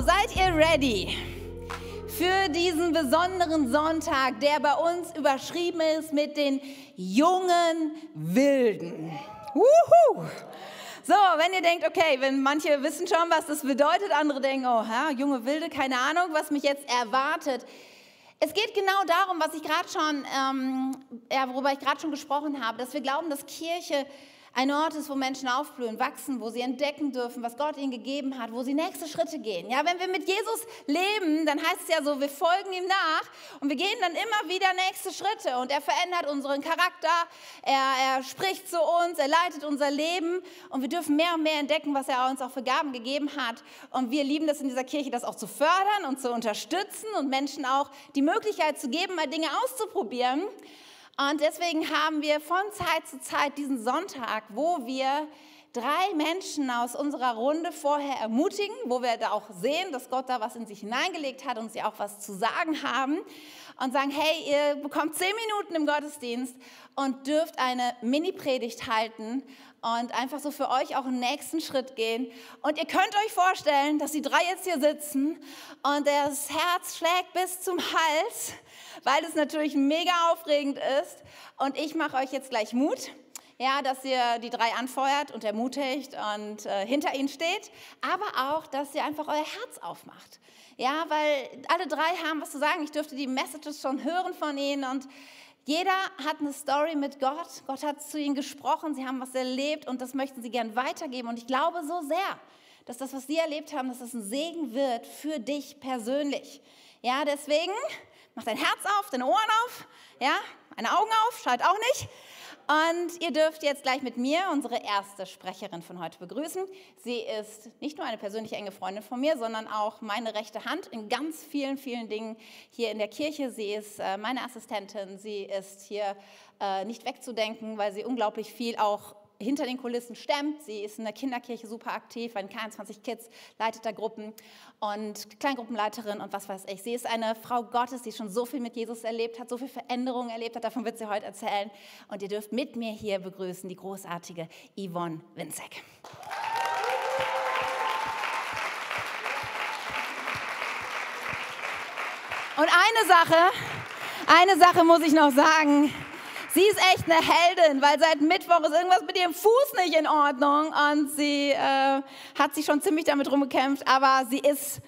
seid ihr ready für diesen besonderen Sonntag, der bei uns überschrieben ist mit den jungen Wilden? Wuhu! So, wenn ihr denkt, okay, wenn manche wissen schon, was das bedeutet, andere denken, oh, ja, junge Wilde, keine Ahnung, was mich jetzt erwartet. Es geht genau darum, was ich gerade schon, ähm, ja, worüber ich gerade schon gesprochen habe, dass wir glauben, dass Kirche ein Ort ist, wo Menschen aufblühen, wachsen, wo sie entdecken dürfen, was Gott ihnen gegeben hat, wo sie nächste Schritte gehen. Ja, wenn wir mit Jesus leben, dann heißt es ja so, wir folgen ihm nach und wir gehen dann immer wieder nächste Schritte und er verändert unseren Charakter, er, er spricht zu uns, er leitet unser Leben und wir dürfen mehr und mehr entdecken, was er uns auch für Gaben gegeben hat. Und wir lieben das in dieser Kirche, das auch zu fördern und zu unterstützen und Menschen auch die Möglichkeit zu geben, mal Dinge auszuprobieren. Und deswegen haben wir von Zeit zu Zeit diesen Sonntag, wo wir drei Menschen aus unserer Runde vorher ermutigen, wo wir da auch sehen, dass Gott da was in sich hineingelegt hat und sie auch was zu sagen haben und sagen, hey, ihr bekommt zehn Minuten im Gottesdienst und dürft eine Mini-Predigt halten und einfach so für euch auch einen nächsten Schritt gehen. Und ihr könnt euch vorstellen, dass die drei jetzt hier sitzen und das Herz schlägt bis zum Hals weil es natürlich mega aufregend ist. Und ich mache euch jetzt gleich Mut, ja, dass ihr die drei anfeuert und ermutigt und äh, hinter ihnen steht, aber auch, dass ihr einfach euer Herz aufmacht. Ja, weil alle drei haben was zu sagen. Ich dürfte die Messages schon hören von ihnen und jeder hat eine Story mit Gott. Gott hat zu ihnen gesprochen, sie haben was erlebt und das möchten sie gern weitergeben. Und ich glaube so sehr, dass das, was sie erlebt haben, dass das ein Segen wird für dich persönlich. Ja, deswegen Mach dein Herz auf, deine Ohren auf, ja, deine Augen auf, schalt auch nicht. Und ihr dürft jetzt gleich mit mir unsere erste Sprecherin von heute begrüßen. Sie ist nicht nur eine persönliche enge Freundin von mir, sondern auch meine rechte Hand in ganz vielen, vielen Dingen hier in der Kirche. Sie ist äh, meine Assistentin. Sie ist hier äh, nicht wegzudenken, weil sie unglaublich viel auch hinter den Kulissen stemmt. Sie ist in der Kinderkirche super aktiv, bei den 21 Kids, leitet da Gruppen und Kleingruppenleiterin und was weiß ich. Sie ist eine Frau Gottes, die schon so viel mit Jesus erlebt hat, so viel Veränderungen erlebt hat. Davon wird sie heute erzählen. Und ihr dürft mit mir hier begrüßen die großartige Yvonne Winzek. Und eine Sache, eine Sache muss ich noch sagen. Sie ist echt eine Heldin, weil seit Mittwoch ist irgendwas mit ihrem Fuß nicht in Ordnung und sie äh, hat sich schon ziemlich damit rumgekämpft, aber sie ist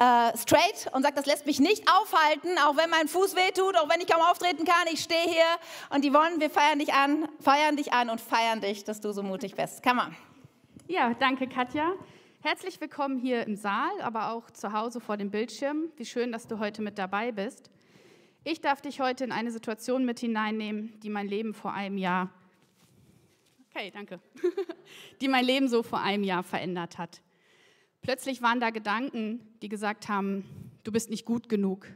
äh, straight und sagt, das lässt mich nicht aufhalten, auch wenn mein Fuß wehtut, auch wenn ich kaum auftreten kann, ich stehe hier und die wollen, wir feiern dich an, feiern dich an und feiern dich, dass du so mutig bist. Come on. Ja, danke Katja. Herzlich willkommen hier im Saal, aber auch zu Hause vor dem Bildschirm. Wie schön, dass du heute mit dabei bist. Ich darf dich heute in eine Situation mit hineinnehmen, die mein Leben vor einem Jahr, okay, danke, die mein Leben so vor einem Jahr verändert hat. Plötzlich waren da Gedanken, die gesagt haben, du bist nicht gut genug,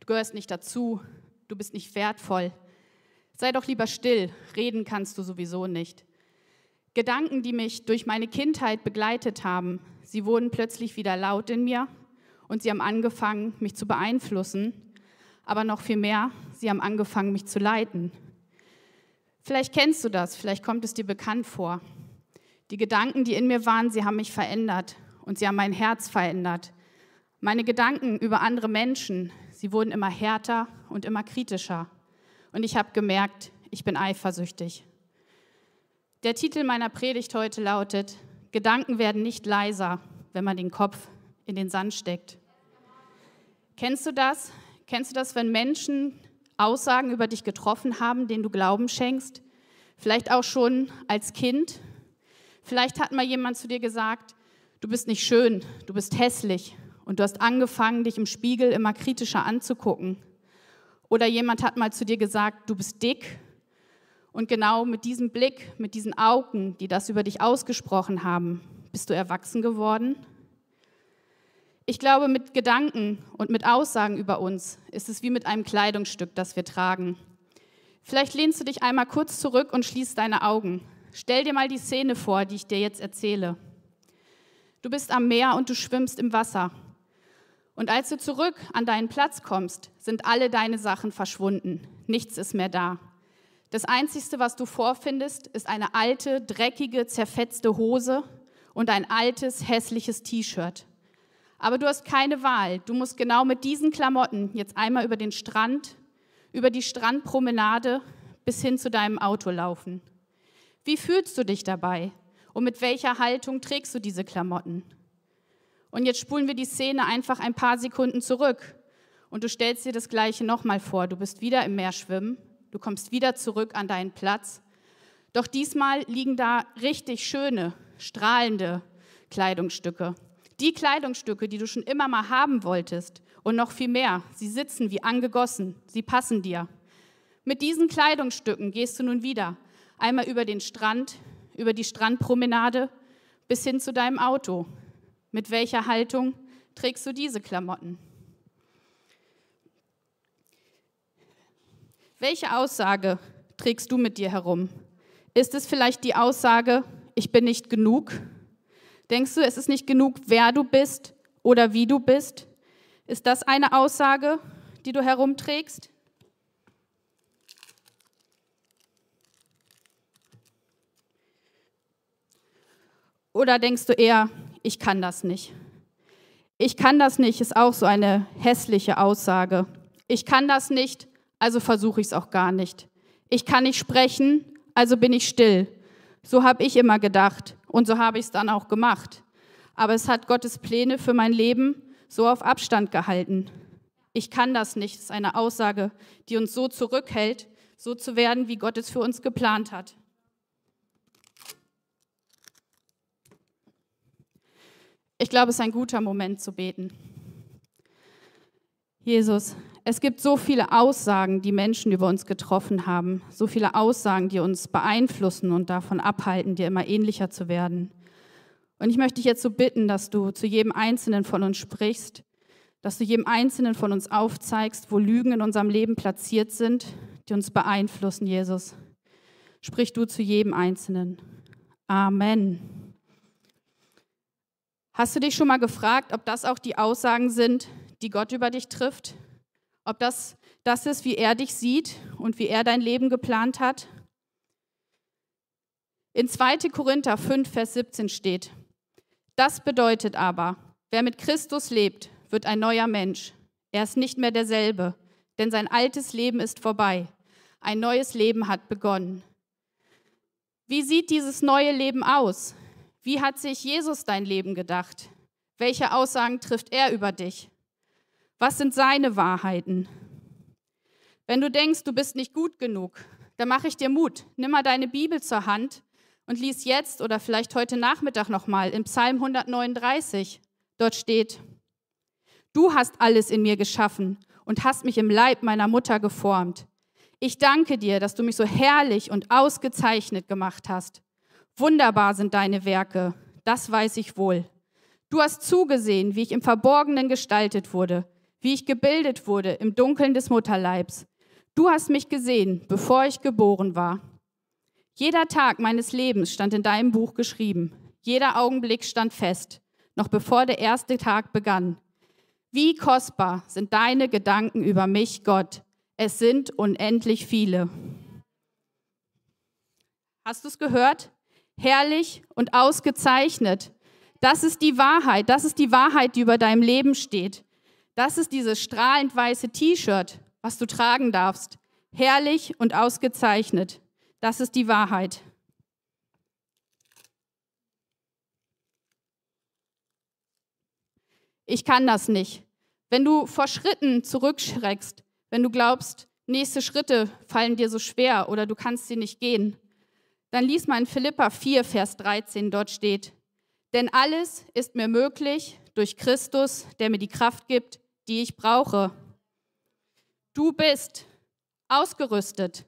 du gehörst nicht dazu, du bist nicht wertvoll. Sei doch lieber still, reden kannst du sowieso nicht. Gedanken, die mich durch meine Kindheit begleitet haben, sie wurden plötzlich wieder laut in mir und sie haben angefangen, mich zu beeinflussen aber noch viel mehr, sie haben angefangen, mich zu leiten. Vielleicht kennst du das, vielleicht kommt es dir bekannt vor. Die Gedanken, die in mir waren, sie haben mich verändert und sie haben mein Herz verändert. Meine Gedanken über andere Menschen, sie wurden immer härter und immer kritischer. Und ich habe gemerkt, ich bin eifersüchtig. Der Titel meiner Predigt heute lautet, Gedanken werden nicht leiser, wenn man den Kopf in den Sand steckt. Kennst du das, Kennst du das, wenn Menschen Aussagen über dich getroffen haben, denen du Glauben schenkst? Vielleicht auch schon als Kind. Vielleicht hat mal jemand zu dir gesagt, du bist nicht schön, du bist hässlich und du hast angefangen, dich im Spiegel immer kritischer anzugucken. Oder jemand hat mal zu dir gesagt, du bist dick und genau mit diesem Blick, mit diesen Augen, die das über dich ausgesprochen haben, bist du erwachsen geworden ich glaube, mit Gedanken und mit Aussagen über uns ist es wie mit einem Kleidungsstück, das wir tragen. Vielleicht lehnst du dich einmal kurz zurück und schließt deine Augen. Stell dir mal die Szene vor, die ich dir jetzt erzähle. Du bist am Meer und du schwimmst im Wasser. Und als du zurück an deinen Platz kommst, sind alle deine Sachen verschwunden. Nichts ist mehr da. Das Einzige, was du vorfindest, ist eine alte, dreckige, zerfetzte Hose und ein altes, hässliches T-Shirt. Aber du hast keine Wahl. Du musst genau mit diesen Klamotten jetzt einmal über den Strand, über die Strandpromenade bis hin zu deinem Auto laufen. Wie fühlst du dich dabei? Und mit welcher Haltung trägst du diese Klamotten? Und jetzt spulen wir die Szene einfach ein paar Sekunden zurück. Und du stellst dir das Gleiche nochmal vor. Du bist wieder im Meer schwimmen. Du kommst wieder zurück an deinen Platz. Doch diesmal liegen da richtig schöne, strahlende Kleidungsstücke. Die Kleidungsstücke, die du schon immer mal haben wolltest und noch viel mehr, sie sitzen wie angegossen, sie passen dir. Mit diesen Kleidungsstücken gehst du nun wieder einmal über den Strand, über die Strandpromenade bis hin zu deinem Auto. Mit welcher Haltung trägst du diese Klamotten? Welche Aussage trägst du mit dir herum? Ist es vielleicht die Aussage, ich bin nicht genug? Denkst du, es ist nicht genug, wer du bist oder wie du bist? Ist das eine Aussage, die du herumträgst? Oder denkst du eher, ich kann das nicht? Ich kann das nicht ist auch so eine hässliche Aussage. Ich kann das nicht, also versuche ich es auch gar nicht. Ich kann nicht sprechen, also bin ich still. So habe ich immer gedacht und so habe ich es dann auch gemacht. Aber es hat Gottes Pläne für mein Leben so auf Abstand gehalten. Ich kann das nicht, ist eine Aussage, die uns so zurückhält, so zu werden, wie Gott es für uns geplant hat. Ich glaube, es ist ein guter Moment zu beten. Jesus, es gibt so viele Aussagen, die Menschen über uns getroffen haben, so viele Aussagen, die uns beeinflussen und davon abhalten, dir immer ähnlicher zu werden. Und ich möchte dich jetzt so bitten, dass du zu jedem Einzelnen von uns sprichst, dass du jedem Einzelnen von uns aufzeigst, wo Lügen in unserem Leben platziert sind, die uns beeinflussen, Jesus. Sprich du zu jedem Einzelnen. Amen. Hast du dich schon mal gefragt, ob das auch die Aussagen sind, die Gott über dich trifft? Ob das das ist, wie er dich sieht und wie er dein Leben geplant hat? In 2. Korinther 5, Vers 17 steht, das bedeutet aber, wer mit Christus lebt, wird ein neuer Mensch. Er ist nicht mehr derselbe, denn sein altes Leben ist vorbei. Ein neues Leben hat begonnen. Wie sieht dieses neue Leben aus? Wie hat sich Jesus dein Leben gedacht? Welche Aussagen trifft er über dich? Was sind seine Wahrheiten? Wenn du denkst, du bist nicht gut genug, dann mache ich dir Mut. Nimm mal deine Bibel zur Hand und lies jetzt oder vielleicht heute Nachmittag nochmal im Psalm 139. Dort steht, du hast alles in mir geschaffen und hast mich im Leib meiner Mutter geformt. Ich danke dir, dass du mich so herrlich und ausgezeichnet gemacht hast. Wunderbar sind deine Werke, das weiß ich wohl. Du hast zugesehen, wie ich im Verborgenen gestaltet wurde, wie ich gebildet wurde im Dunkeln des Mutterleibs. Du hast mich gesehen, bevor ich geboren war. Jeder Tag meines Lebens stand in deinem Buch geschrieben. Jeder Augenblick stand fest, noch bevor der erste Tag begann. Wie kostbar sind deine Gedanken über mich, Gott. Es sind unendlich viele. Hast du es gehört? Herrlich und ausgezeichnet. Das ist die Wahrheit. Das ist die Wahrheit, die über deinem Leben steht. Das ist dieses strahlend weiße T-Shirt, was du tragen darfst. Herrlich und ausgezeichnet. Das ist die Wahrheit. Ich kann das nicht. Wenn du vor Schritten zurückschreckst, wenn du glaubst, nächste Schritte fallen dir so schwer oder du kannst sie nicht gehen, dann lies mal in Philippa 4, Vers 13, dort steht, denn alles ist mir möglich durch Christus, der mir die Kraft gibt, die ich brauche. Du bist ausgerüstet.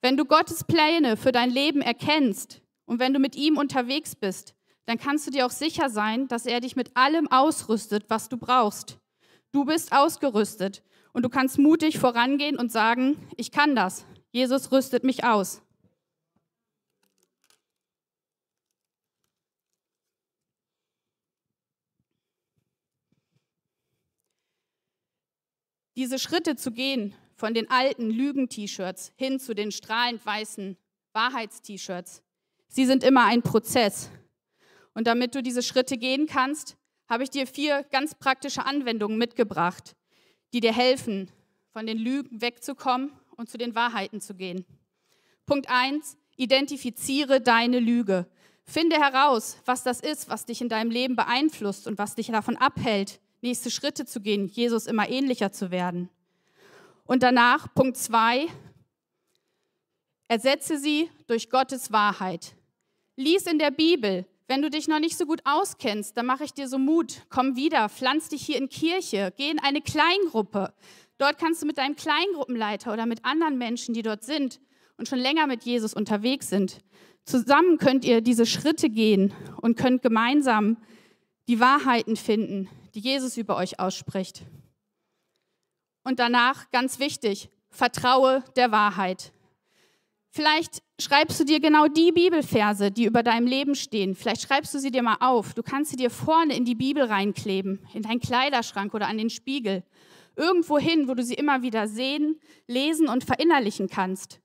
Wenn du Gottes Pläne für dein Leben erkennst und wenn du mit ihm unterwegs bist, dann kannst du dir auch sicher sein, dass er dich mit allem ausrüstet, was du brauchst. Du bist ausgerüstet und du kannst mutig vorangehen und sagen, ich kann das. Jesus rüstet mich aus. Diese Schritte zu gehen von den alten Lügen-T-Shirts hin zu den strahlend weißen Wahrheits-T-Shirts, sie sind immer ein Prozess. Und damit du diese Schritte gehen kannst, habe ich dir vier ganz praktische Anwendungen mitgebracht, die dir helfen, von den Lügen wegzukommen und zu den Wahrheiten zu gehen. Punkt 1, identifiziere deine Lüge. Finde heraus, was das ist, was dich in deinem Leben beeinflusst und was dich davon abhält, nächste Schritte zu gehen, Jesus immer ähnlicher zu werden. Und danach, Punkt 2, ersetze sie durch Gottes Wahrheit. Lies in der Bibel. Wenn du dich noch nicht so gut auskennst, dann mache ich dir so Mut. Komm wieder, pflanz dich hier in Kirche, geh in eine Kleingruppe. Dort kannst du mit deinem Kleingruppenleiter oder mit anderen Menschen, die dort sind und schon länger mit Jesus unterwegs sind, zusammen könnt ihr diese Schritte gehen und könnt gemeinsam die Wahrheiten finden, die Jesus über euch ausspricht. Und danach, ganz wichtig, vertraue der Wahrheit. Vielleicht schreibst du dir genau die Bibelverse, die über deinem Leben stehen. Vielleicht schreibst du sie dir mal auf. Du kannst sie dir vorne in die Bibel reinkleben, in deinen Kleiderschrank oder an den Spiegel. Irgendwo hin, wo du sie immer wieder sehen, lesen und verinnerlichen kannst.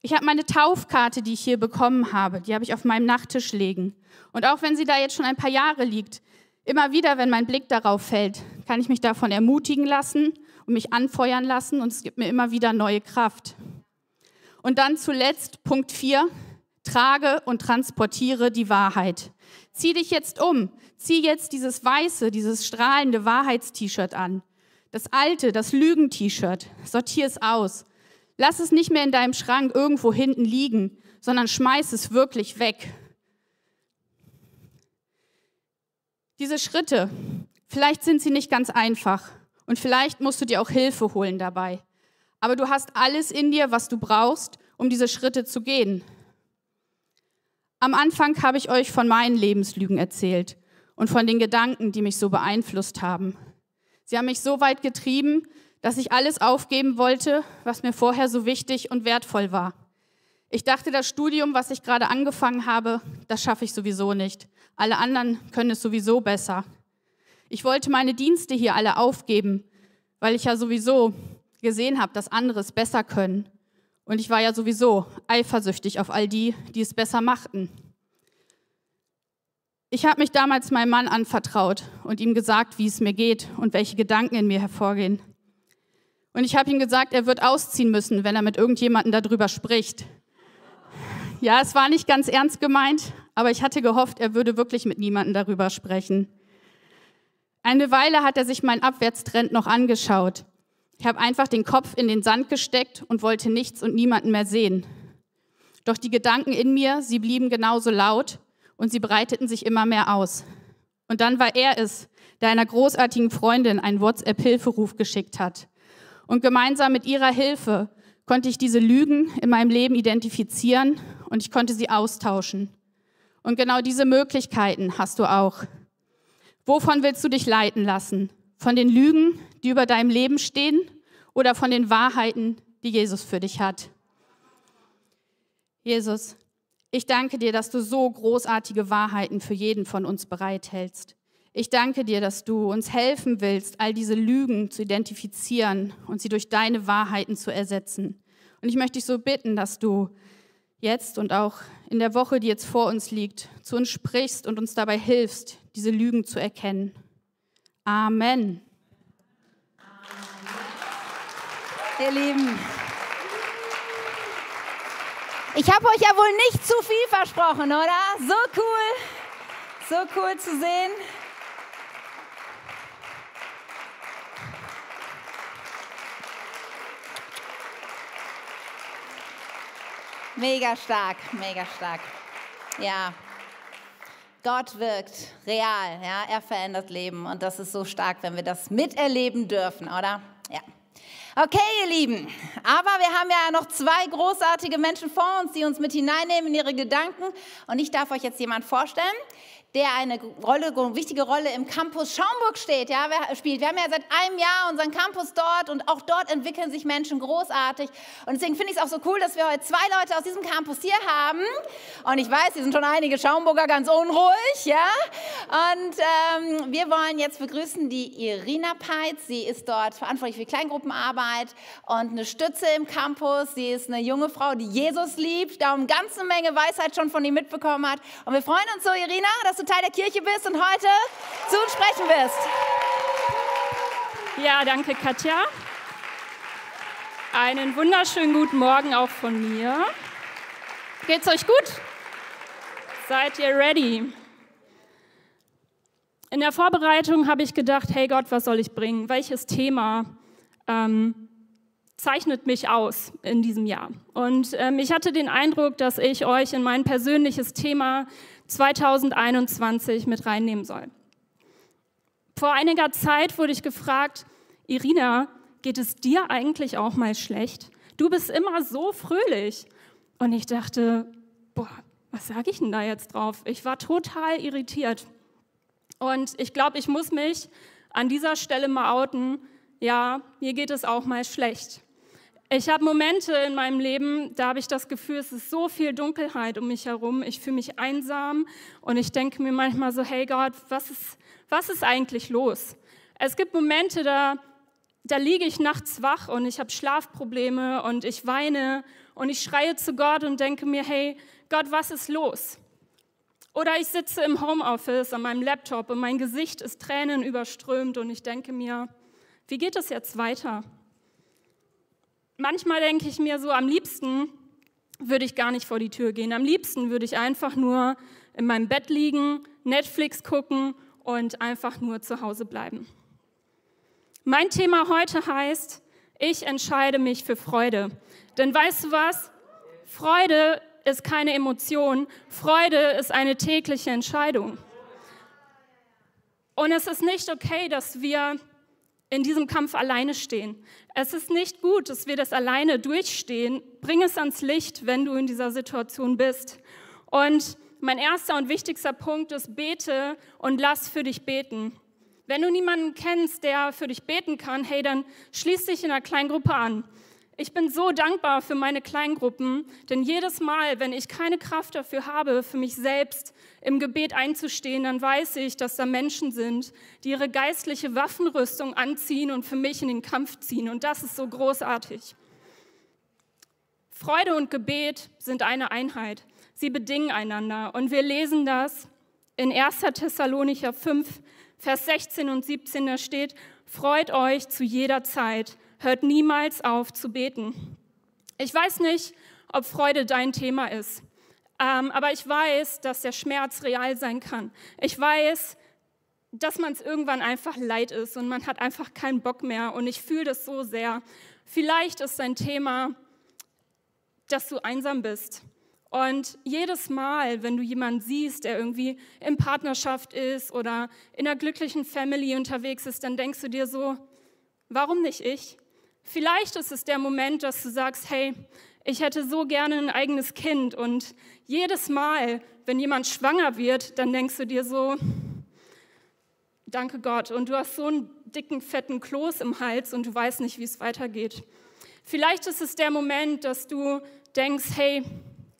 Ich habe meine Taufkarte, die ich hier bekommen habe, die habe ich auf meinem Nachttisch liegen. Und auch wenn sie da jetzt schon ein paar Jahre liegt, immer wieder, wenn mein Blick darauf fällt, kann ich mich davon ermutigen lassen und mich anfeuern lassen und es gibt mir immer wieder neue Kraft. Und dann zuletzt Punkt 4, trage und transportiere die Wahrheit. Zieh dich jetzt um, zieh jetzt dieses weiße, dieses strahlende Wahrheitst-T-Shirt an. Das alte, das Lügen-T-Shirt, sortier es aus. Lass es nicht mehr in deinem Schrank irgendwo hinten liegen, sondern schmeiß es wirklich weg. Diese Schritte, vielleicht sind sie nicht ganz einfach und vielleicht musst du dir auch Hilfe holen dabei. Aber du hast alles in dir, was du brauchst, um diese Schritte zu gehen. Am Anfang habe ich euch von meinen Lebenslügen erzählt und von den Gedanken, die mich so beeinflusst haben. Sie haben mich so weit getrieben, dass ich alles aufgeben wollte, was mir vorher so wichtig und wertvoll war. Ich dachte, das Studium, was ich gerade angefangen habe, das schaffe ich sowieso nicht. Alle anderen können es sowieso besser. Ich wollte meine Dienste hier alle aufgeben, weil ich ja sowieso gesehen habe, dass andere es besser können. Und ich war ja sowieso eifersüchtig auf all die, die es besser machten. Ich habe mich damals meinem Mann anvertraut und ihm gesagt, wie es mir geht und welche Gedanken in mir hervorgehen. Und ich habe ihm gesagt, er wird ausziehen müssen, wenn er mit irgendjemandem darüber spricht. Ja, es war nicht ganz ernst gemeint, aber ich hatte gehofft, er würde wirklich mit niemandem darüber sprechen. Eine Weile hat er sich meinen Abwärtstrend noch angeschaut. Ich habe einfach den Kopf in den Sand gesteckt und wollte nichts und niemanden mehr sehen. Doch die Gedanken in mir, sie blieben genauso laut und sie breiteten sich immer mehr aus. Und dann war er es, der einer großartigen Freundin einen WhatsApp-Hilferuf geschickt hat. Und gemeinsam mit ihrer Hilfe konnte ich diese Lügen in meinem Leben identifizieren und ich konnte sie austauschen. Und genau diese Möglichkeiten hast du auch. Wovon willst du dich leiten lassen? Von den Lügen, die über deinem Leben stehen oder von den Wahrheiten, die Jesus für dich hat? Jesus, ich danke dir, dass du so großartige Wahrheiten für jeden von uns bereithältst. Ich danke dir, dass du uns helfen willst, all diese Lügen zu identifizieren und sie durch deine Wahrheiten zu ersetzen. Und ich möchte dich so bitten, dass du jetzt und auch in der Woche, die jetzt vor uns liegt, zu uns sprichst und uns dabei hilfst, diese Lügen zu erkennen. Amen. Ihr Lieben, ich habe euch ja wohl nicht zu viel versprochen, oder? So cool, so cool zu sehen. Mega stark, mega stark. Ja. Gott wirkt real, ja, er verändert Leben und das ist so stark, wenn wir das miterleben dürfen, oder? Ja. Okay, ihr Lieben, aber wir haben ja noch zwei großartige Menschen vor uns, die uns mit hineinnehmen in ihre Gedanken und ich darf euch jetzt jemand vorstellen, der eine Rolle, wichtige Rolle im Campus Schaumburg steht, ja, spielt. Wir haben ja seit einem Jahr unseren Campus dort und auch dort entwickeln sich Menschen großartig. Und deswegen finde ich es auch so cool, dass wir heute zwei Leute aus diesem Campus hier haben. Und ich weiß, hier sind schon einige Schaumburger ganz unruhig, ja. Und ähm, wir wollen jetzt begrüßen die Irina Peitz. Sie ist dort verantwortlich für Kleingruppenarbeit und eine Stütze im Campus. Sie ist eine junge Frau, die Jesus liebt, darum eine ganze Menge Weisheit schon von ihm mitbekommen hat. Und wir freuen uns so, Irina, dass du Teil der Kirche bist und heute zu uns sprechen wirst. Ja, danke, Katja. Einen wunderschönen guten Morgen auch von mir. Geht's euch gut? Seid ihr ready? In der Vorbereitung habe ich gedacht, hey Gott, was soll ich bringen? Welches Thema ähm, zeichnet mich aus in diesem Jahr? Und ähm, ich hatte den Eindruck, dass ich euch in mein persönliches Thema 2021 mit reinnehmen soll. Vor einiger Zeit wurde ich gefragt, Irina, geht es dir eigentlich auch mal schlecht? Du bist immer so fröhlich. Und ich dachte, boah, was sage ich denn da jetzt drauf? Ich war total irritiert. Und ich glaube, ich muss mich an dieser Stelle mal outen. Ja, mir geht es auch mal schlecht. Ich habe Momente in meinem Leben, da habe ich das Gefühl, es ist so viel Dunkelheit um mich herum. Ich fühle mich einsam und ich denke mir manchmal so, hey Gott, was ist, was ist eigentlich los? Es gibt Momente, da, da liege ich nachts wach und ich habe Schlafprobleme und ich weine und ich schreie zu Gott und denke mir, hey Gott, was ist los? Oder ich sitze im Homeoffice an meinem Laptop und mein Gesicht ist Tränen überströmt und ich denke mir, wie geht es jetzt weiter? Manchmal denke ich mir so, am liebsten würde ich gar nicht vor die Tür gehen. Am liebsten würde ich einfach nur in meinem Bett liegen, Netflix gucken und einfach nur zu Hause bleiben. Mein Thema heute heißt, ich entscheide mich für Freude. Denn weißt du was? Freude ist keine Emotion, Freude ist eine tägliche Entscheidung. Und es ist nicht okay, dass wir in diesem Kampf alleine stehen. Es ist nicht gut, dass wir das alleine durchstehen. Bring es ans Licht, wenn du in dieser Situation bist. Und mein erster und wichtigster Punkt ist, bete und lass für dich beten. Wenn du niemanden kennst, der für dich beten kann, hey, dann schließ dich in einer Kleingruppe an. Ich bin so dankbar für meine Kleingruppen, denn jedes Mal, wenn ich keine Kraft dafür habe, für mich selbst im Gebet einzustehen, dann weiß ich, dass da Menschen sind, die ihre geistliche Waffenrüstung anziehen und für mich in den Kampf ziehen. Und das ist so großartig. Freude und Gebet sind eine Einheit. Sie bedingen einander. Und wir lesen das in 1. Thessalonicher 5, Vers 16 und 17. Da steht, freut euch zu jeder Zeit hört niemals auf zu beten. Ich weiß nicht, ob Freude dein Thema ist, ähm, aber ich weiß, dass der Schmerz real sein kann. Ich weiß, dass man es irgendwann einfach leid ist und man hat einfach keinen Bock mehr und ich fühle das so sehr. Vielleicht ist dein Thema, dass du einsam bist. Und jedes Mal, wenn du jemanden siehst, der irgendwie in Partnerschaft ist oder in einer glücklichen Family unterwegs ist, dann denkst du dir so, warum nicht ich? Vielleicht ist es der Moment, dass du sagst, hey, ich hätte so gerne ein eigenes Kind. Und jedes Mal, wenn jemand schwanger wird, dann denkst du dir so, danke Gott. Und du hast so einen dicken, fetten Kloß im Hals und du weißt nicht, wie es weitergeht. Vielleicht ist es der Moment, dass du denkst, hey,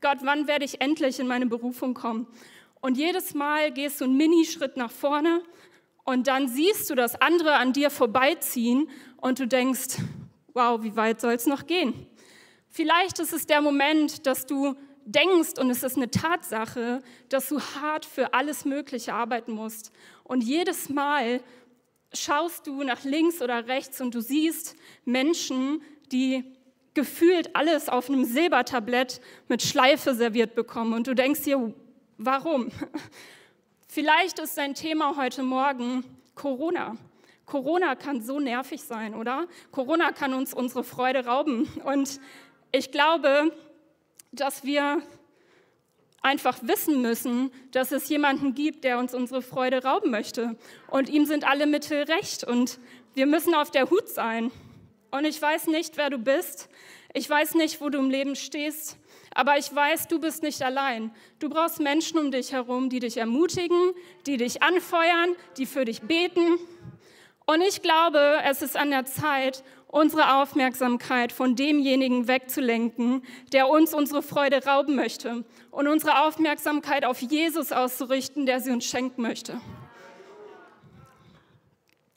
Gott, wann werde ich endlich in meine Berufung kommen? Und jedes Mal gehst du einen Minischritt nach vorne und dann siehst du das andere an dir vorbeiziehen und du denkst, wow, wie weit soll es noch gehen? Vielleicht ist es der Moment, dass du denkst, und es ist eine Tatsache, dass du hart für alles Mögliche arbeiten musst. Und jedes Mal schaust du nach links oder rechts und du siehst Menschen, die gefühlt alles auf einem Silbertablett mit Schleife serviert bekommen. Und du denkst dir, warum? Vielleicht ist dein Thema heute Morgen Corona. Corona kann so nervig sein, oder? Corona kann uns unsere Freude rauben. Und ich glaube, dass wir einfach wissen müssen, dass es jemanden gibt, der uns unsere Freude rauben möchte. Und ihm sind alle Mittel recht. Und wir müssen auf der Hut sein. Und ich weiß nicht, wer du bist. Ich weiß nicht, wo du im Leben stehst. Aber ich weiß, du bist nicht allein. Du brauchst Menschen um dich herum, die dich ermutigen, die dich anfeuern, die für dich beten. Und ich glaube, es ist an der Zeit, unsere Aufmerksamkeit von demjenigen wegzulenken, der uns unsere Freude rauben möchte und unsere Aufmerksamkeit auf Jesus auszurichten, der sie uns schenken möchte.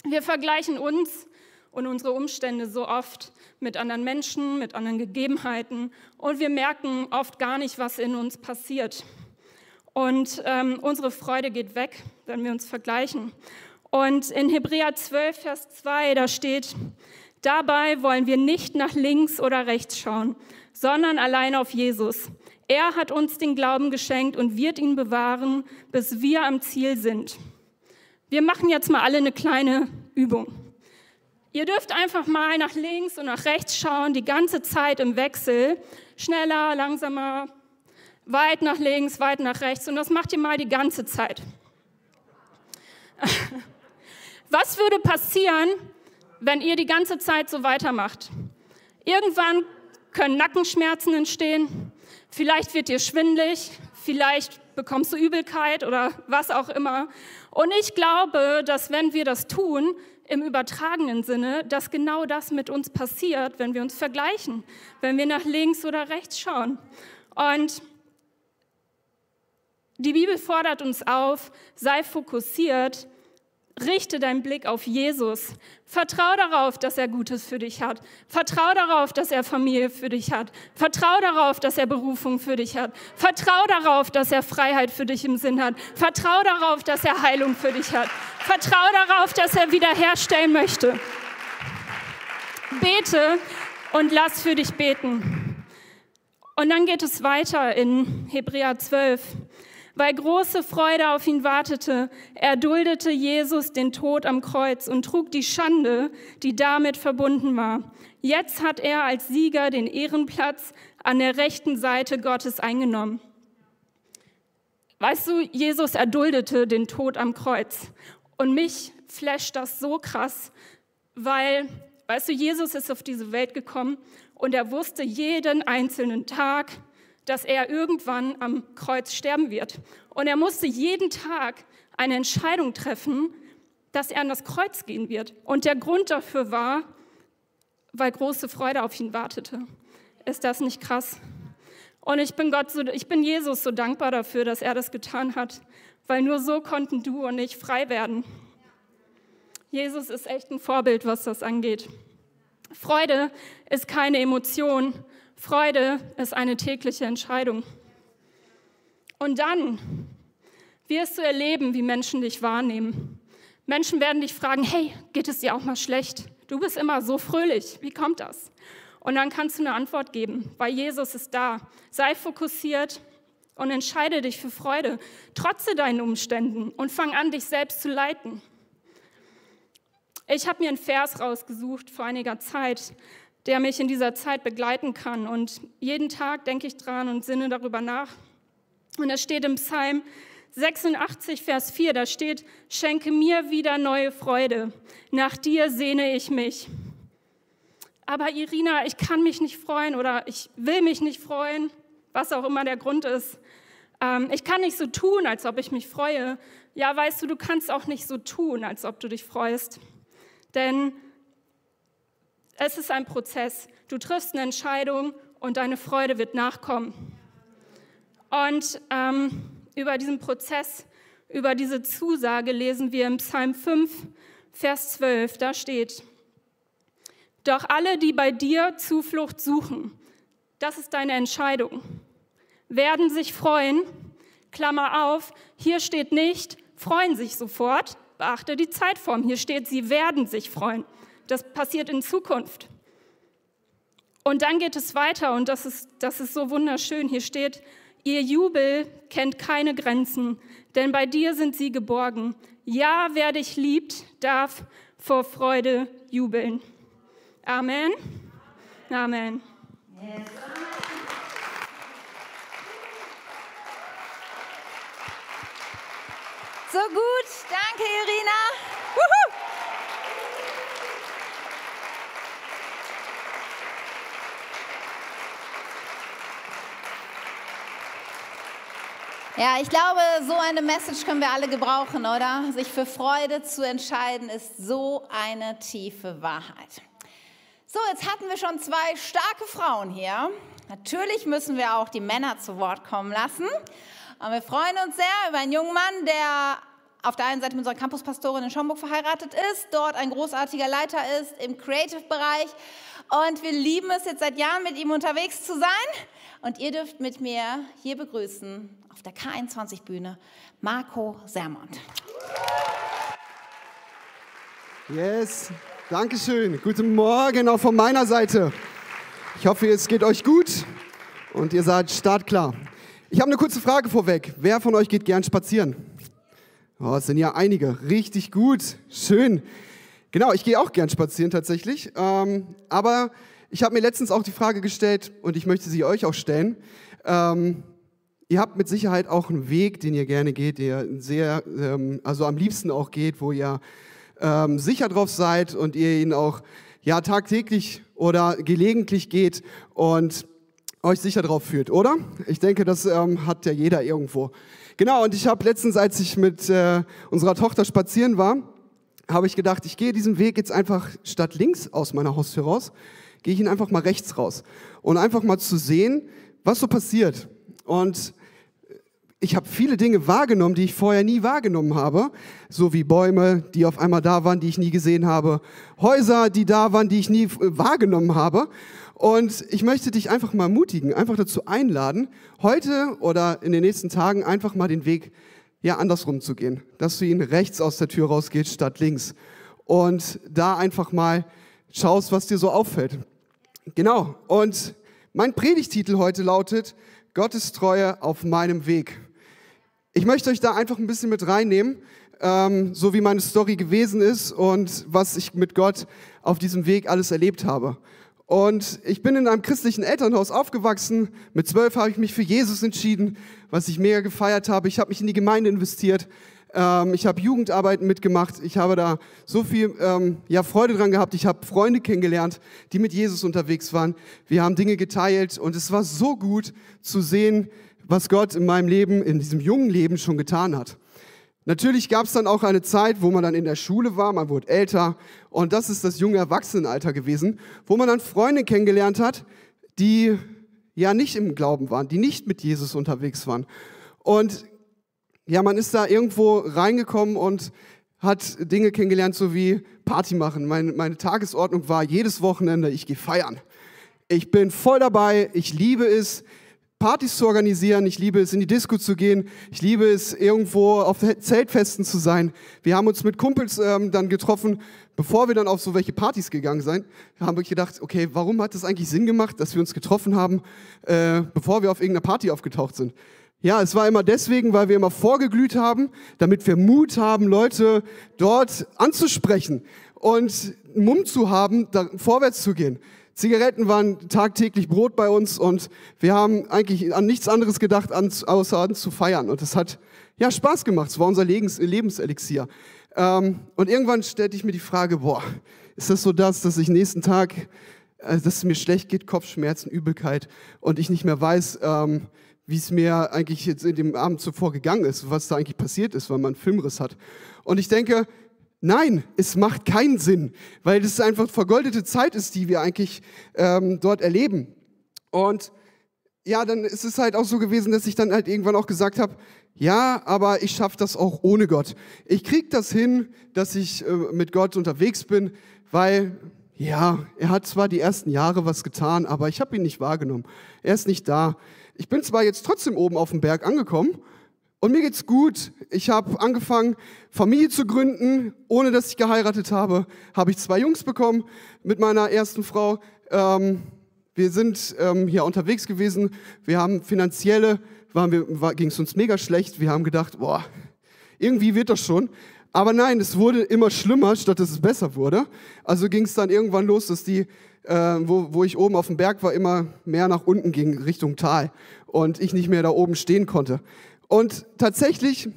Wir vergleichen uns und unsere Umstände so oft mit anderen Menschen, mit anderen Gegebenheiten und wir merken oft gar nicht, was in uns passiert. Und ähm, unsere Freude geht weg, wenn wir uns vergleichen. Und in Hebräer 12, Vers 2, da steht, dabei wollen wir nicht nach links oder rechts schauen, sondern allein auf Jesus. Er hat uns den Glauben geschenkt und wird ihn bewahren, bis wir am Ziel sind. Wir machen jetzt mal alle eine kleine Übung. Ihr dürft einfach mal nach links und nach rechts schauen, die ganze Zeit im Wechsel. Schneller, langsamer, weit nach links, weit nach rechts. Und das macht ihr mal die ganze Zeit. Was würde passieren, wenn ihr die ganze Zeit so weitermacht? Irgendwann können Nackenschmerzen entstehen, vielleicht wird dir schwindlig, vielleicht bekommst du Übelkeit oder was auch immer. Und ich glaube, dass wenn wir das tun, im übertragenen Sinne, dass genau das mit uns passiert, wenn wir uns vergleichen, wenn wir nach links oder rechts schauen. Und die Bibel fordert uns auf, sei fokussiert, Richte deinen Blick auf Jesus. Vertrau darauf, dass er Gutes für dich hat. Vertrau darauf, dass er Familie für dich hat. Vertrau darauf, dass er Berufung für dich hat. Vertrau darauf, dass er Freiheit für dich im Sinn hat. Vertrau darauf, dass er Heilung für dich hat. Vertrau darauf, dass er wiederherstellen möchte. Bete und lass für dich beten. Und dann geht es weiter in Hebräer 12 weil große Freude auf ihn wartete, erduldete Jesus den Tod am Kreuz und trug die Schande, die damit verbunden war. Jetzt hat er als Sieger den Ehrenplatz an der rechten Seite Gottes eingenommen. Weißt du, Jesus erduldete den Tod am Kreuz. Und mich flasht das so krass, weil, weißt du, Jesus ist auf diese Welt gekommen und er wusste jeden einzelnen Tag, dass er irgendwann am Kreuz sterben wird. Und er musste jeden Tag eine Entscheidung treffen, dass er an das Kreuz gehen wird. Und der Grund dafür war, weil große Freude auf ihn wartete. Ist das nicht krass? Und ich bin Gott so, ich bin Jesus so dankbar dafür, dass er das getan hat, weil nur so konnten du und ich frei werden. Jesus ist echt ein Vorbild, was das angeht. Freude ist keine Emotion, Freude ist eine tägliche Entscheidung. Und dann wirst du erleben, wie Menschen dich wahrnehmen. Menschen werden dich fragen, hey, geht es dir auch mal schlecht? Du bist immer so fröhlich. Wie kommt das? Und dann kannst du eine Antwort geben, weil Jesus ist da. Sei fokussiert und entscheide dich für Freude, trotze deinen Umständen und fang an, dich selbst zu leiten. Ich habe mir einen Vers rausgesucht vor einiger Zeit, der mich in dieser Zeit begleiten kann. Und jeden Tag denke ich dran und sinne darüber nach. Und da steht im Psalm 86, Vers 4, da steht, schenke mir wieder neue Freude, nach dir sehne ich mich. Aber Irina, ich kann mich nicht freuen oder ich will mich nicht freuen, was auch immer der Grund ist. Ähm, ich kann nicht so tun, als ob ich mich freue. Ja, weißt du, du kannst auch nicht so tun, als ob du dich freust. Denn es ist ein Prozess. Du triffst eine Entscheidung und deine Freude wird nachkommen. Und ähm, über diesen Prozess, über diese Zusage lesen wir im Psalm 5, Vers 12. Da steht, doch alle, die bei dir Zuflucht suchen, das ist deine Entscheidung, werden sich freuen. Klammer auf, hier steht nicht, freuen sich sofort, beachte die Zeitform. Hier steht, sie werden sich freuen. Das passiert in Zukunft. Und dann geht es weiter und das ist, das ist so wunderschön. Hier steht, ihr Jubel kennt keine Grenzen, denn bei dir sind sie geborgen. Ja, wer dich liebt, darf vor Freude jubeln. Amen. Amen. So gut, danke Irina. Wuhu. Ja, ich glaube, so eine Message können wir alle gebrauchen, oder? Sich für Freude zu entscheiden, ist so eine tiefe Wahrheit. So, jetzt hatten wir schon zwei starke Frauen hier. Natürlich müssen wir auch die Männer zu Wort kommen lassen. Und wir freuen uns sehr über einen jungen Mann, der auf der einen Seite mit unserer Campuspastorin in Schomburg verheiratet ist, dort ein großartiger Leiter ist im Creative-Bereich. Und wir lieben es jetzt seit Jahren, mit ihm unterwegs zu sein. Und ihr dürft mit mir hier begrüßen auf der K21-Bühne Marco Sermont. Yes, Dankeschön. Guten Morgen auch von meiner Seite. Ich hoffe, es geht euch gut und ihr seid startklar. Ich habe eine kurze Frage vorweg. Wer von euch geht gern spazieren? Oh, es sind ja einige. Richtig gut. Schön. Genau, ich gehe auch gern spazieren tatsächlich. Ähm, aber ich habe mir letztens auch die Frage gestellt und ich möchte sie euch auch stellen. Ähm, ihr habt mit Sicherheit auch einen Weg, den ihr gerne geht, der sehr, ähm, also am liebsten auch geht, wo ihr ähm, sicher drauf seid und ihr ihn auch ja tagtäglich oder gelegentlich geht und euch sicher drauf fühlt, oder? Ich denke, das ähm, hat ja jeder irgendwo. Genau, und ich habe letztens, als ich mit äh, unserer Tochter spazieren war, habe ich gedacht, ich gehe diesen Weg jetzt einfach statt links aus meiner Haustür raus, gehe ich ihn einfach mal rechts raus. Und einfach mal zu sehen, was so passiert. Und ich habe viele Dinge wahrgenommen, die ich vorher nie wahrgenommen habe, so wie Bäume, die auf einmal da waren, die ich nie gesehen habe, Häuser, die da waren, die ich nie äh, wahrgenommen habe. Und ich möchte dich einfach mal ermutigen, einfach dazu einladen, heute oder in den nächsten Tagen einfach mal den Weg ja andersrum zu gehen, dass du ihn rechts aus der Tür rausgehst statt links und da einfach mal schaust, was dir so auffällt. Genau. Und mein Predigtitel heute lautet Gottes Treue auf meinem Weg. Ich möchte euch da einfach ein bisschen mit reinnehmen, ähm, so wie meine Story gewesen ist und was ich mit Gott auf diesem Weg alles erlebt habe. Und ich bin in einem christlichen Elternhaus aufgewachsen. Mit zwölf habe ich mich für Jesus entschieden, was ich mega gefeiert habe. Ich habe mich in die Gemeinde investiert. Ähm, ich habe Jugendarbeiten mitgemacht. Ich habe da so viel ähm, ja, Freude dran gehabt. Ich habe Freunde kennengelernt, die mit Jesus unterwegs waren. Wir haben Dinge geteilt und es war so gut zu sehen, was Gott in meinem Leben, in diesem jungen Leben schon getan hat. Natürlich gab es dann auch eine Zeit, wo man dann in der Schule war, man wurde älter und das ist das junge Erwachsenenalter gewesen, wo man dann Freunde kennengelernt hat, die ja nicht im Glauben waren, die nicht mit Jesus unterwegs waren. Und ja, man ist da irgendwo reingekommen und hat Dinge kennengelernt, so wie Party machen. Meine, meine Tagesordnung war jedes Wochenende, ich gehe feiern. Ich bin voll dabei, ich liebe es, Partys zu organisieren, ich liebe es, in die Disco zu gehen, ich liebe es, irgendwo auf Zeltfesten zu sein. Wir haben uns mit Kumpels ähm, dann getroffen, bevor wir dann auf so welche Partys gegangen sind, haben wir gedacht, okay, warum hat es eigentlich Sinn gemacht, dass wir uns getroffen haben, äh, bevor wir auf irgendeiner Party aufgetaucht sind? Ja, es war immer deswegen, weil wir immer vorgeglüht haben, damit wir Mut haben, Leute dort anzusprechen und Mumm zu haben, da vorwärts zu gehen. Zigaretten waren tagtäglich Brot bei uns und wir haben eigentlich an nichts anderes gedacht, außer an zu feiern. Und es hat ja Spaß gemacht. Es war unser Lebens Lebenselixier. Ähm, und irgendwann stellte ich mir die Frage, boah, ist das so das, dass ich nächsten Tag, äh, dass es mir schlecht geht, Kopfschmerzen, Übelkeit und ich nicht mehr weiß, ähm, wie es mir eigentlich jetzt in dem Abend zuvor gegangen ist, was da eigentlich passiert ist, weil man einen Filmriss hat. Und ich denke, Nein, es macht keinen Sinn, weil es einfach vergoldete Zeit ist, die wir eigentlich ähm, dort erleben. Und ja, dann ist es halt auch so gewesen, dass ich dann halt irgendwann auch gesagt habe, ja, aber ich schaffe das auch ohne Gott. Ich krieg das hin, dass ich äh, mit Gott unterwegs bin, weil ja, er hat zwar die ersten Jahre was getan, aber ich habe ihn nicht wahrgenommen. Er ist nicht da. Ich bin zwar jetzt trotzdem oben auf dem Berg angekommen und mir geht's gut. Ich habe angefangen, Familie zu gründen, ohne dass ich geheiratet habe. Habe ich zwei Jungs bekommen mit meiner ersten Frau. Ähm, wir sind ähm, hier unterwegs gewesen. Wir haben finanzielle, waren wir, war, ging es uns mega schlecht. Wir haben gedacht, boah, irgendwie wird das schon. Aber nein, es wurde immer schlimmer, statt dass es besser wurde. Also ging es dann irgendwann los, dass die, äh, wo, wo ich oben auf dem Berg war, immer mehr nach unten ging, Richtung Tal. Und ich nicht mehr da oben stehen konnte. Und tatsächlich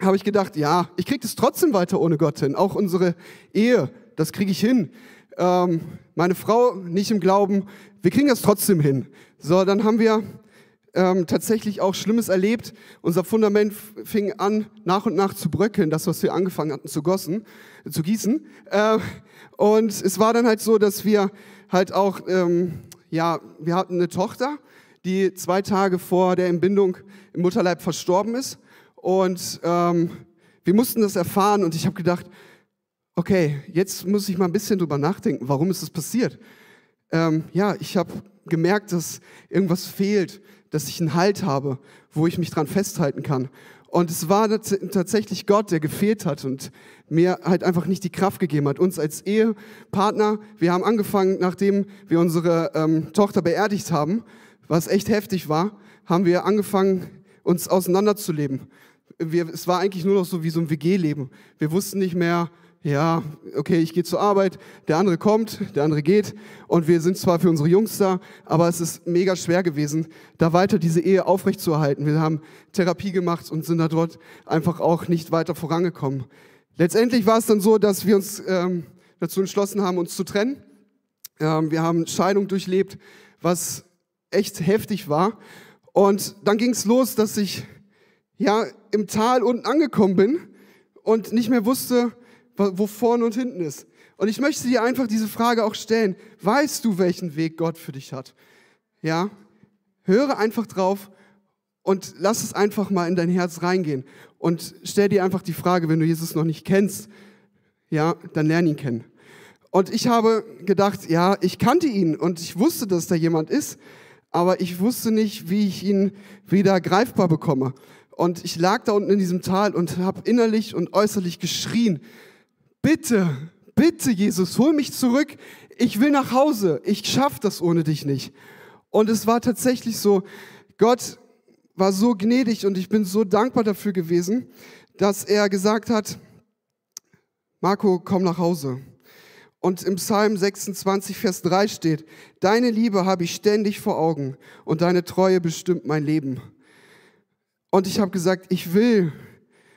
habe ich gedacht, ja, ich kriege das trotzdem weiter ohne Gott hin. Auch unsere Ehe, das kriege ich hin. Ähm, meine Frau nicht im Glauben, wir kriegen das trotzdem hin. So, dann haben wir ähm, tatsächlich auch Schlimmes erlebt. Unser Fundament fing an, nach und nach zu bröckeln, das, was wir angefangen hatten zu, gossen, zu gießen. Äh, und es war dann halt so, dass wir halt auch, ähm, ja, wir hatten eine Tochter die zwei Tage vor der Entbindung im Mutterleib verstorben ist. Und ähm, wir mussten das erfahren und ich habe gedacht, okay, jetzt muss ich mal ein bisschen drüber nachdenken, warum ist das passiert? Ähm, ja, ich habe gemerkt, dass irgendwas fehlt, dass ich einen Halt habe, wo ich mich dran festhalten kann. Und es war tatsächlich Gott, der gefehlt hat und mir halt einfach nicht die Kraft gegeben hat. Uns als Ehepartner, wir haben angefangen, nachdem wir unsere ähm, Tochter beerdigt haben, was echt heftig war, haben wir angefangen, uns auseinanderzuleben. Wir, es war eigentlich nur noch so wie so ein WG-Leben. Wir wussten nicht mehr, ja, okay, ich gehe zur Arbeit, der andere kommt, der andere geht und wir sind zwar für unsere Jungs da, aber es ist mega schwer gewesen, da weiter diese Ehe aufrechtzuerhalten. Wir haben Therapie gemacht und sind da dort einfach auch nicht weiter vorangekommen. Letztendlich war es dann so, dass wir uns ähm, dazu entschlossen haben, uns zu trennen. Ähm, wir haben Scheidung durchlebt, was echt heftig war. Und dann ging es los, dass ich ja im Tal unten angekommen bin und nicht mehr wusste, wo vorne und hinten ist. Und ich möchte dir einfach diese Frage auch stellen. Weißt du, welchen Weg Gott für dich hat? Ja? Höre einfach drauf und lass es einfach mal in dein Herz reingehen. Und stell dir einfach die Frage, wenn du Jesus noch nicht kennst, ja, dann lern ihn kennen. Und ich habe gedacht, ja, ich kannte ihn und ich wusste, dass da jemand ist, aber ich wusste nicht, wie ich ihn wieder greifbar bekomme. Und ich lag da unten in diesem Tal und habe innerlich und äußerlich geschrien, bitte, bitte Jesus, hol mich zurück. Ich will nach Hause. Ich schaffe das ohne dich nicht. Und es war tatsächlich so, Gott war so gnädig und ich bin so dankbar dafür gewesen, dass er gesagt hat, Marco, komm nach Hause. Und im Psalm 26, Vers 3 steht, Deine Liebe habe ich ständig vor Augen und deine Treue bestimmt mein Leben. Und ich habe gesagt, ich will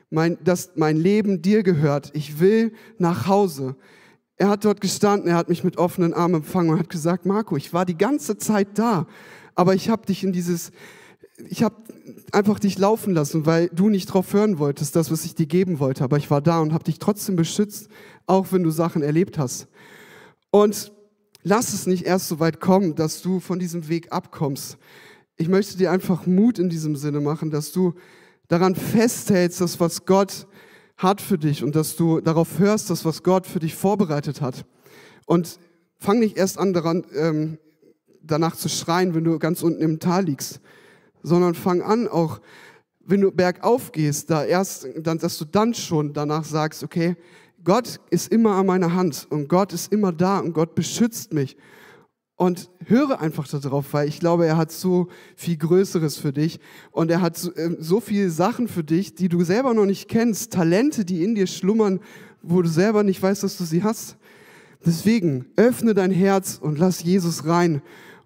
mein, dass mein Leben dir gehört. Ich will nach Hause. Er hat dort gestanden, er hat mich mit offenen Armen empfangen und hat gesagt, Marco, ich war die ganze Zeit da, aber ich habe dich in dieses, ich habe einfach dich laufen lassen, weil du nicht drauf hören wolltest, das, was ich dir geben wollte. Aber ich war da und habe dich trotzdem beschützt, auch wenn du Sachen erlebt hast. Und lass es nicht erst so weit kommen, dass du von diesem Weg abkommst. Ich möchte dir einfach Mut in diesem Sinne machen, dass du daran festhältst, das, was Gott hat für dich und dass du darauf hörst, das, was Gott für dich vorbereitet hat. Und fang nicht erst an, daran, ähm, danach zu schreien, wenn du ganz unten im Tal liegst, sondern fang an, auch wenn du bergauf gehst, da erst, dann, dass du dann schon danach sagst, okay, Gott ist immer an meiner Hand und Gott ist immer da und Gott beschützt mich und höre einfach darauf, weil ich glaube, er hat so viel Größeres für dich und er hat so, äh, viele Sachen für dich, die du selber noch nicht kennst, Talente, die in dir schlummern, wo du selber nicht weißt, dass du sie hast. Deswegen öffne dein Herz und lass Jesus rein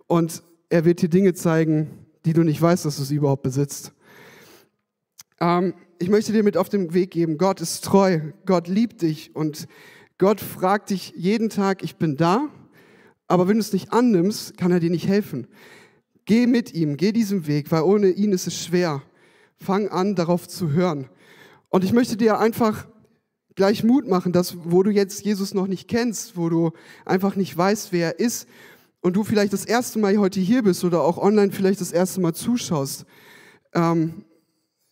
und er wird dir Dinge zeigen, die du nicht weißt, dass du sie überhaupt besitzt. Ähm, ich möchte dir mit auf den Weg geben, Gott ist treu, Gott liebt dich und Gott fragt dich jeden Tag, ich bin da aber wenn du es nicht annimmst, kann er dir nicht helfen. Geh mit ihm, geh diesen Weg, weil ohne ihn ist es schwer. Fang an, darauf zu hören. Und ich möchte dir einfach gleich Mut machen, dass wo du jetzt Jesus noch nicht kennst, wo du einfach nicht weißt, wer er ist und du vielleicht das erste Mal heute hier bist oder auch online vielleicht das erste Mal zuschaust, ähm,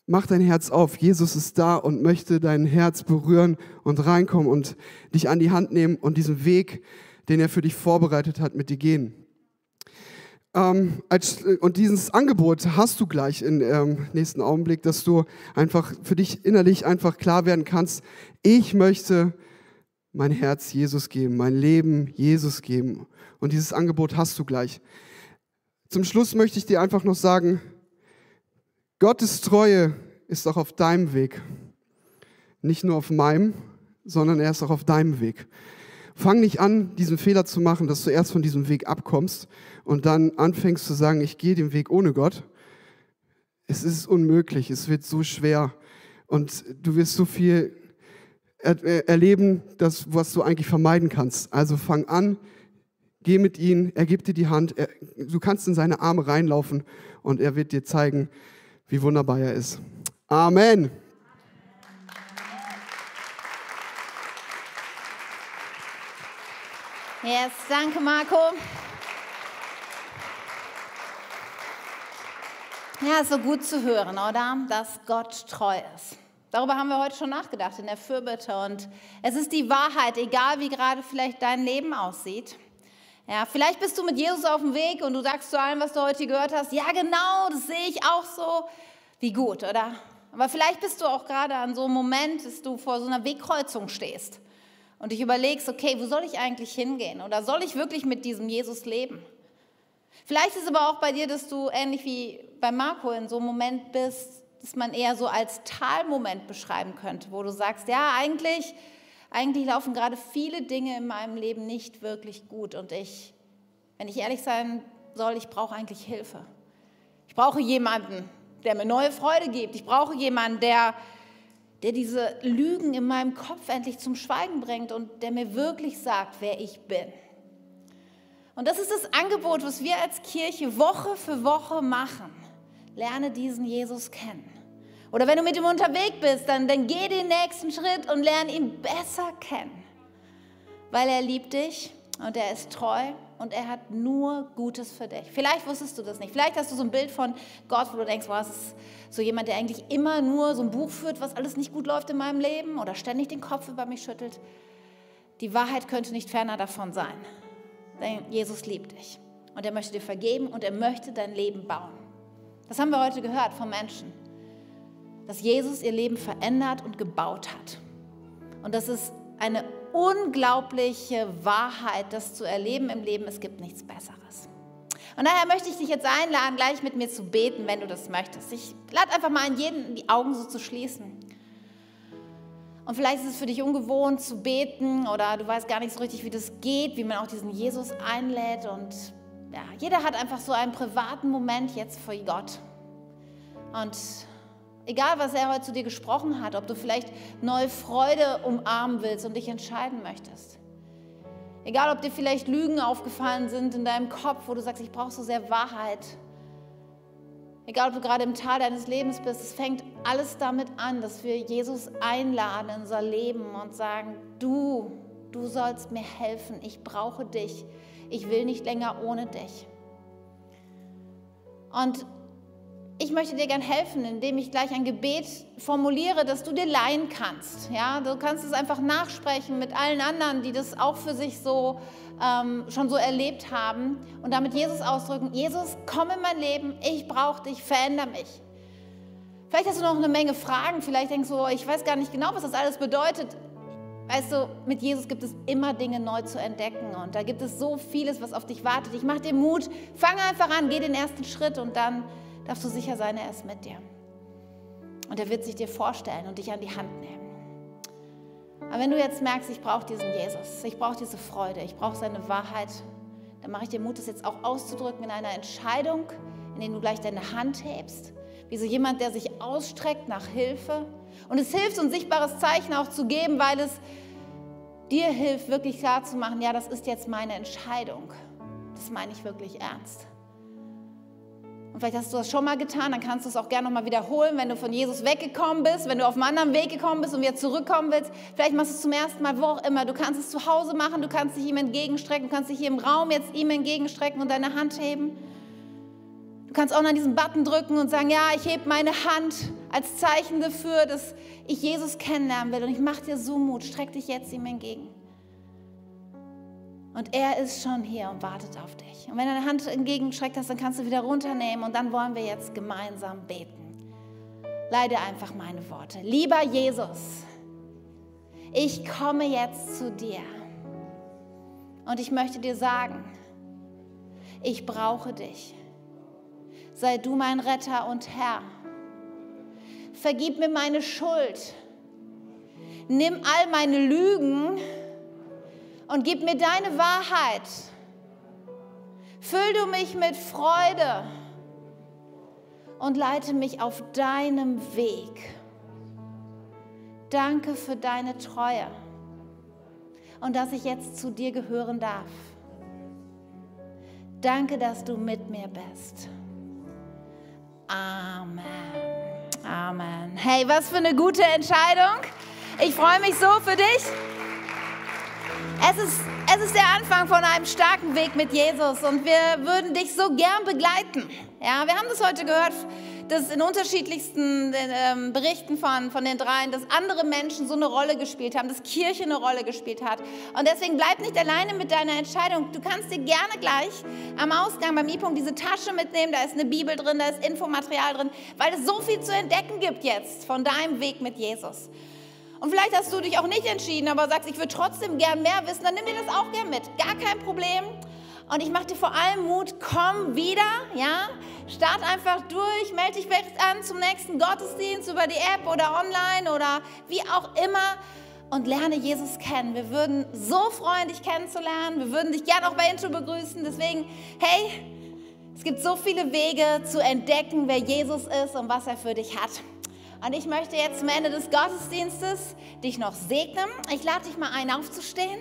mach dein Herz auf. Jesus ist da und möchte dein Herz berühren und reinkommen und dich an die Hand nehmen und diesen Weg den er für dich vorbereitet hat, mit dir gehen. Ähm, als, und dieses Angebot hast du gleich im ähm, nächsten Augenblick, dass du einfach für dich innerlich einfach klar werden kannst, ich möchte mein Herz Jesus geben, mein Leben Jesus geben. Und dieses Angebot hast du gleich. Zum Schluss möchte ich dir einfach noch sagen, Gottes Treue ist auch auf deinem Weg. Nicht nur auf meinem, sondern er ist auch auf deinem Weg. Fang nicht an, diesen Fehler zu machen, dass du erst von diesem Weg abkommst und dann anfängst zu sagen, ich gehe den Weg ohne Gott. Es ist unmöglich, es wird so schwer und du wirst so viel er erleben, das, was du eigentlich vermeiden kannst. Also fang an, geh mit ihm, er gibt dir die Hand, er, du kannst in seine Arme reinlaufen und er wird dir zeigen, wie wunderbar er ist. Amen. Yes, danke Marco. Ja, so gut zu hören, oder? Dass Gott treu ist. Darüber haben wir heute schon nachgedacht in der Fürbitte. Und es ist die Wahrheit, egal wie gerade vielleicht dein Leben aussieht, Ja, vielleicht bist du mit Jesus auf dem Weg und du sagst zu allem, was du heute gehört hast, ja genau, das sehe ich auch so. Wie gut, oder? Aber vielleicht bist du auch gerade an so einem Moment, dass du vor so einer Wegkreuzung stehst und dich überlegst, okay, wo soll ich eigentlich hingehen? Oder soll ich wirklich mit diesem Jesus leben? Vielleicht ist es aber auch bei dir, dass du ähnlich wie bei Marco in so einem Moment bist, dass man eher so als Talmoment beschreiben könnte, wo du sagst, ja, eigentlich, eigentlich laufen gerade viele Dinge in meinem Leben nicht wirklich gut und ich, wenn ich ehrlich sein soll, ich brauche eigentlich Hilfe. Ich brauche jemanden, der mir neue Freude gibt. Ich brauche jemanden, der, der diese Lügen in meinem Kopf endlich zum Schweigen bringt und der mir wirklich sagt, wer ich bin. Und das ist das Angebot, was wir als Kirche Woche für Woche machen. Lerne diesen Jesus kennen. Oder wenn du mit ihm unterwegs bist, dann, dann geh den nächsten Schritt und lerne ihn besser kennen. Weil er liebt dich und er ist treu und er hat nur Gutes für dich. Vielleicht wusstest du das nicht. Vielleicht hast du so ein Bild von Gott, wo du denkst, wow, es ist so jemand, der eigentlich immer nur so ein Buch führt, was alles nicht gut läuft in meinem Leben oder ständig den Kopf über mich schüttelt. Die Wahrheit könnte nicht ferner davon sein. Denn Jesus liebt dich und er möchte dir vergeben und er möchte dein Leben bauen. Das haben wir heute gehört von Menschen, dass Jesus ihr Leben verändert und gebaut hat. Und das ist eine unglaubliche Wahrheit, das zu erleben im Leben. Es gibt nichts Besseres. Und daher möchte ich dich jetzt einladen, gleich mit mir zu beten, wenn du das möchtest. Ich lade einfach mal an jeden, die Augen so zu schließen. Und vielleicht ist es für dich ungewohnt zu beten oder du weißt gar nicht so richtig, wie das geht, wie man auch diesen Jesus einlädt. Und ja, jeder hat einfach so einen privaten Moment jetzt vor Gott. Und egal, was er heute zu dir gesprochen hat, ob du vielleicht neue Freude umarmen willst und dich entscheiden möchtest. Egal, ob dir vielleicht Lügen aufgefallen sind in deinem Kopf, wo du sagst, ich brauche so sehr Wahrheit Egal, ob du gerade im Tal deines Lebens bist, es fängt alles damit an, dass wir Jesus einladen in unser Leben und sagen, du, du sollst mir helfen, ich brauche dich, ich will nicht länger ohne dich. Und ich möchte dir gern helfen, indem ich gleich ein Gebet formuliere, das du dir leihen kannst. Ja, du kannst es einfach nachsprechen mit allen anderen, die das auch für sich so ähm, schon so erlebt haben und damit Jesus ausdrücken: Jesus, komm in mein Leben, ich brauche dich, veränder mich. Vielleicht hast du noch eine Menge Fragen, vielleicht denkst du, ich weiß gar nicht genau, was das alles bedeutet. Weißt du, mit Jesus gibt es immer Dinge neu zu entdecken und da gibt es so vieles, was auf dich wartet. Ich mache dir Mut, fang einfach an, geh den ersten Schritt und dann darfst du sicher sein, er ist mit dir. Und er wird sich dir vorstellen und dich an die Hand nehmen. Aber wenn du jetzt merkst, ich brauche diesen Jesus, ich brauche diese Freude, ich brauche seine Wahrheit, dann mache ich dir Mut, das jetzt auch auszudrücken in einer Entscheidung, in der du gleich deine Hand hebst, wie so jemand, der sich ausstreckt nach Hilfe. Und es hilft, ein sichtbares Zeichen auch zu geben, weil es dir hilft, wirklich klar zu machen, ja, das ist jetzt meine Entscheidung. Das meine ich wirklich ernst. Und vielleicht hast du das schon mal getan, dann kannst du es auch gerne nochmal wiederholen, wenn du von Jesus weggekommen bist, wenn du auf einem anderen Weg gekommen bist und wieder zurückkommen willst. Vielleicht machst du es zum ersten Mal, wo auch immer. Du kannst es zu Hause machen, du kannst dich ihm entgegenstrecken, du kannst dich hier im Raum jetzt ihm entgegenstrecken und deine Hand heben. Du kannst auch noch diesen Button drücken und sagen, ja, ich hebe meine Hand als Zeichen dafür, dass ich Jesus kennenlernen will und ich mache dir so Mut, streck dich jetzt ihm entgegen. Und er ist schon hier und wartet auf dich. Und wenn deine Hand entgegenstreckt hast, dann kannst du wieder runternehmen und dann wollen wir jetzt gemeinsam beten. Leide einfach meine Worte. Lieber Jesus, ich komme jetzt zu dir und ich möchte dir sagen, ich brauche dich. Sei du mein Retter und Herr. Vergib mir meine Schuld. Nimm all meine Lügen und gib mir deine Wahrheit. Füll du mich mit Freude und leite mich auf deinem Weg. Danke für deine Treue und dass ich jetzt zu dir gehören darf. Danke, dass du mit mir bist. Amen. Amen. Hey, was für eine gute Entscheidung. Ich freue mich so für dich. Es ist, es ist der Anfang von einem starken Weg mit Jesus und wir würden dich so gern begleiten. Ja, wir haben das heute gehört, dass in unterschiedlichsten ähm, Berichten von, von den dreien, dass andere Menschen so eine Rolle gespielt haben, dass Kirche eine Rolle gespielt hat. Und deswegen bleib nicht alleine mit deiner Entscheidung. Du kannst dir gerne gleich am Ausgang beim I-Punkt diese Tasche mitnehmen, da ist eine Bibel drin, da ist Infomaterial drin, weil es so viel zu entdecken gibt jetzt von deinem Weg mit Jesus. Und vielleicht hast du dich auch nicht entschieden, aber sagst, ich würde trotzdem gern mehr wissen, dann nimm dir das auch gern mit. Gar kein Problem. Und ich mache dir vor allem Mut, komm wieder, ja? Start einfach durch, melde dich an zum nächsten Gottesdienst über die App oder online oder wie auch immer und lerne Jesus kennen. Wir würden so freuen, dich kennenzulernen. Wir würden dich gerne auch bei Intro begrüßen. Deswegen, hey, es gibt so viele Wege zu entdecken, wer Jesus ist und was er für dich hat. Und ich möchte jetzt zum Ende des Gottesdienstes dich noch segnen. Ich lade dich mal ein, aufzustehen.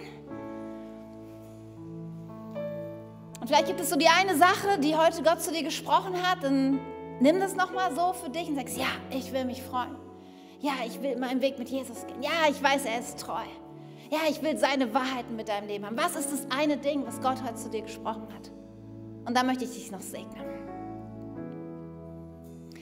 Und vielleicht gibt es so die eine Sache, die heute Gott zu dir gesprochen hat, dann nimm das nochmal so für dich und sagst, ja, ich will mich freuen. Ja, ich will meinen Weg mit Jesus gehen. Ja, ich weiß, er ist treu. Ja, ich will seine Wahrheiten mit deinem Leben haben. Was ist das eine Ding, was Gott heute zu dir gesprochen hat? Und da möchte ich dich noch segnen.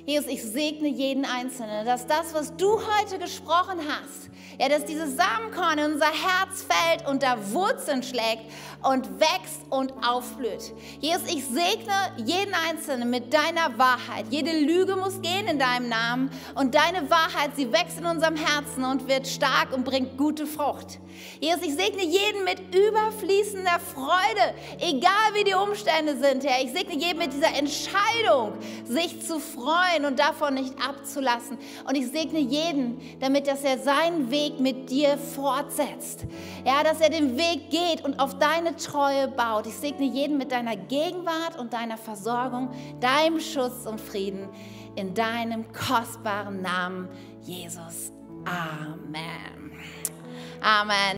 Jesus, ich segne jeden Einzelnen, dass das, was du heute gesprochen hast, ja, dass dieses Samenkorn in unser Herz fällt und da Wurzeln schlägt und wächst und aufblüht. Jesus, ich segne jeden Einzelnen mit deiner Wahrheit. Jede Lüge muss gehen in deinem Namen und deine Wahrheit, sie wächst in unserem Herzen und wird stark und bringt gute Frucht. Jesus, ich segne jeden mit überfließender Freude, egal wie die Umstände sind, Herr. Ich segne jeden mit dieser Entscheidung, sich zu freuen und davon nicht abzulassen. Und ich segne jeden, damit dass er seinen Weg mit dir fortsetzt. Ja, dass er den Weg geht und auf deine Treue baut. Ich segne jeden mit deiner Gegenwart und deiner Versorgung, deinem Schutz und Frieden in deinem kostbaren Namen, Jesus. Amen. Amen.